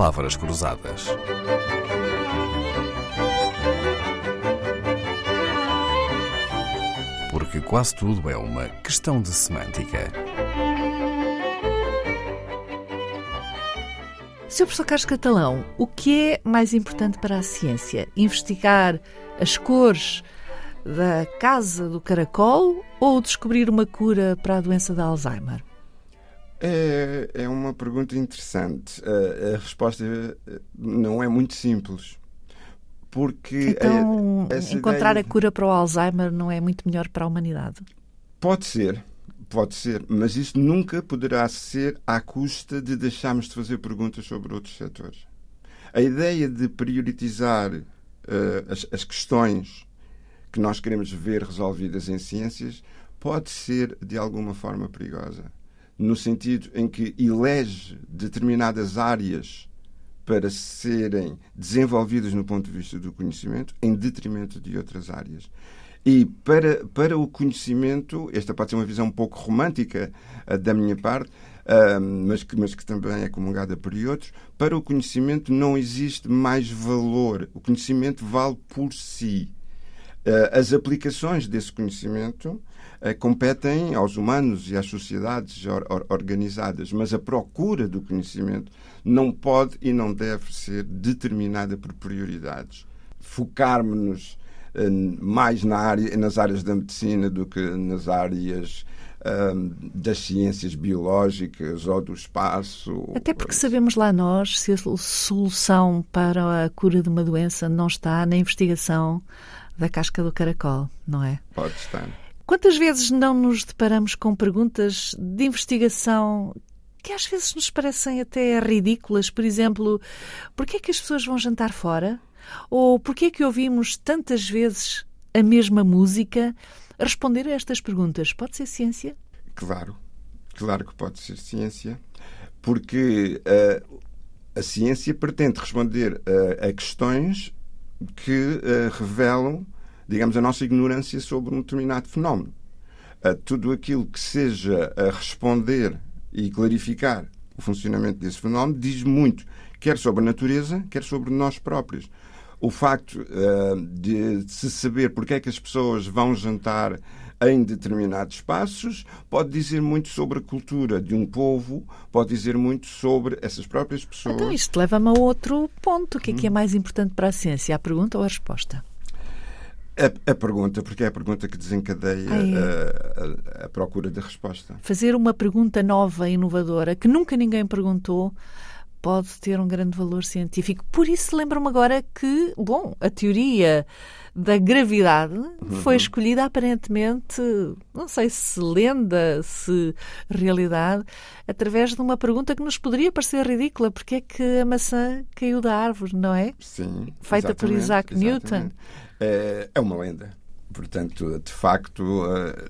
palavras cruzadas. Porque quase tudo é uma questão de semântica. Sr. Professor Carlos Catalão, o que é mais importante para a ciência? Investigar as cores da casa do caracol ou descobrir uma cura para a doença de Alzheimer? É, é uma pergunta interessante. A, a, resposta não é muito simples. Porque então, a, encontrar ideia... a cura para o Alzheimer não é muito melhor para a humanidade? Pode ser, pode ser, mas isso nunca poderá ser à custa de deixarmos de fazer perguntas sobre outros setores. A ideia de prioritizar uh, as, as questões que nós queremos ver resolvidas em ciências pode ser de alguma forma perigosa no sentido em que elege determinadas áreas para serem desenvolvidas no ponto de vista do conhecimento, em detrimento de outras áreas. E para, para o conhecimento, esta pode ser uma visão um pouco romântica uh, da minha parte, uh, mas, que, mas que também é comungada por outros, para o conhecimento não existe mais valor. O conhecimento vale por si. Uh, as aplicações desse conhecimento competem aos humanos e às sociedades or, or, organizadas, mas a procura do conhecimento não pode e não deve ser determinada por prioridades. Focarmos-nos eh, mais na área, nas áreas da medicina do que nas áreas eh, das ciências biológicas ou do espaço. Até porque sabemos lá nós se a solução para a cura de uma doença não está na investigação da casca do caracol, não é? Pode estar. Quantas vezes não nos deparamos com perguntas de investigação que às vezes nos parecem até ridículas? Por exemplo, porquê é que as pessoas vão jantar fora? Ou porquê é que ouvimos tantas vezes a mesma música? Responder a estas perguntas pode ser ciência? Claro, claro que pode ser ciência, porque uh, a ciência pretende responder uh, a questões que uh, revelam digamos, a nossa ignorância sobre um determinado fenómeno. Uh, tudo aquilo que seja a responder e clarificar o funcionamento desse fenómeno diz muito, quer sobre a natureza, quer sobre nós próprios. O facto uh, de se saber porque é que as pessoas vão jantar em determinados espaços, pode dizer muito sobre a cultura de um povo, pode dizer muito sobre essas próprias pessoas. Então, isto leva-me a outro ponto. O que é que é hum. mais importante para a ciência, a pergunta ou a resposta? A, a, pergunta, porque é a pergunta que desencadeia ah, é. a, a, a, procura de resposta. Fazer uma pergunta nova e inovadora que nunca ninguém perguntou pode ter um grande valor científico. Por isso, lembro-me agora que, bom, a teoria da gravidade uhum. foi escolhida aparentemente, não sei se lenda, se realidade, através de uma pergunta que nos poderia parecer ridícula: porque é que a maçã caiu da árvore, não é? Sim. Feita por Isaac. Newton. É, é uma lenda. Portanto, de facto, eh,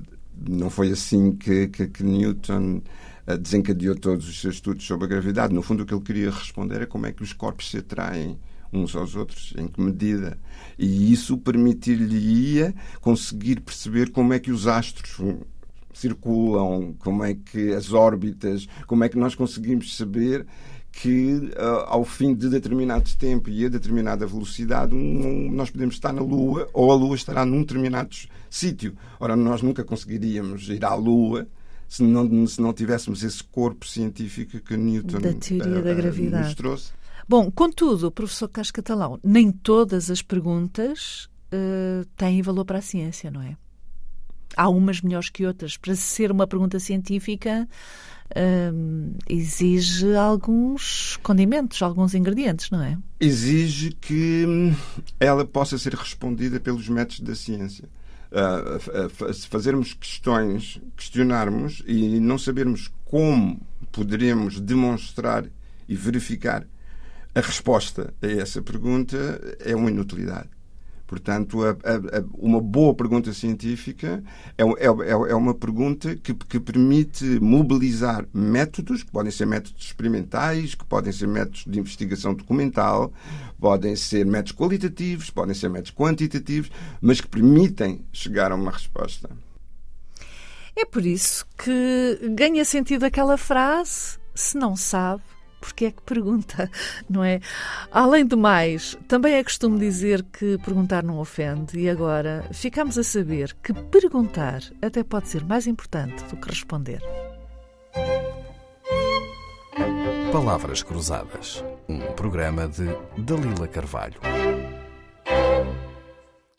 não foi assim que, que, que Newton desencadeou todos os seus estudos sobre a gravidade. No fundo, o que ele queria responder é como é que os corpos se atraem uns aos outros, em que medida. E isso permitir-lhe-ia conseguir perceber como é que os astros circulam, como é que as órbitas, como é que nós conseguimos saber que uh, ao fim de determinado tempo e a determinada velocidade nós podemos estar na Lua ou a Lua estará num determinado sítio. Ora, nós nunca conseguiríamos ir à Lua se não, se não tivéssemos esse corpo científico que Newton da teoria uh, da gravidade. nos trouxe. Bom, contudo, professor Carlos Catalão, nem todas as perguntas uh, têm valor para a ciência, não é? Há umas melhores que outras. Para ser uma pergunta científica, exige alguns condimentos, alguns ingredientes, não é? Exige que hum, ela possa ser respondida pelos métodos da ciência. Fazermos questões, questionarmos e não sabermos como poderemos demonstrar e verificar a resposta a essa pergunta, é uma inutilidade. Portanto, a, a, uma boa pergunta científica é, é, é, é uma pergunta que, que, permite mobilizar métodos, que podem ser métodos experimentais, que podem ser métodos de investigação documental, podem ser métodos qualitativos, podem ser métodos quantitativos, mas que permitem chegar a uma resposta. É por isso que ganha sentido aquela frase: se não sabe, porque é que pergunta, não é? Além do mais, também é costume dizer que perguntar não ofende, e agora ficamos a saber que perguntar até pode ser mais importante do que responder. Palavras Cruzadas, um programa de Dalila Carvalho.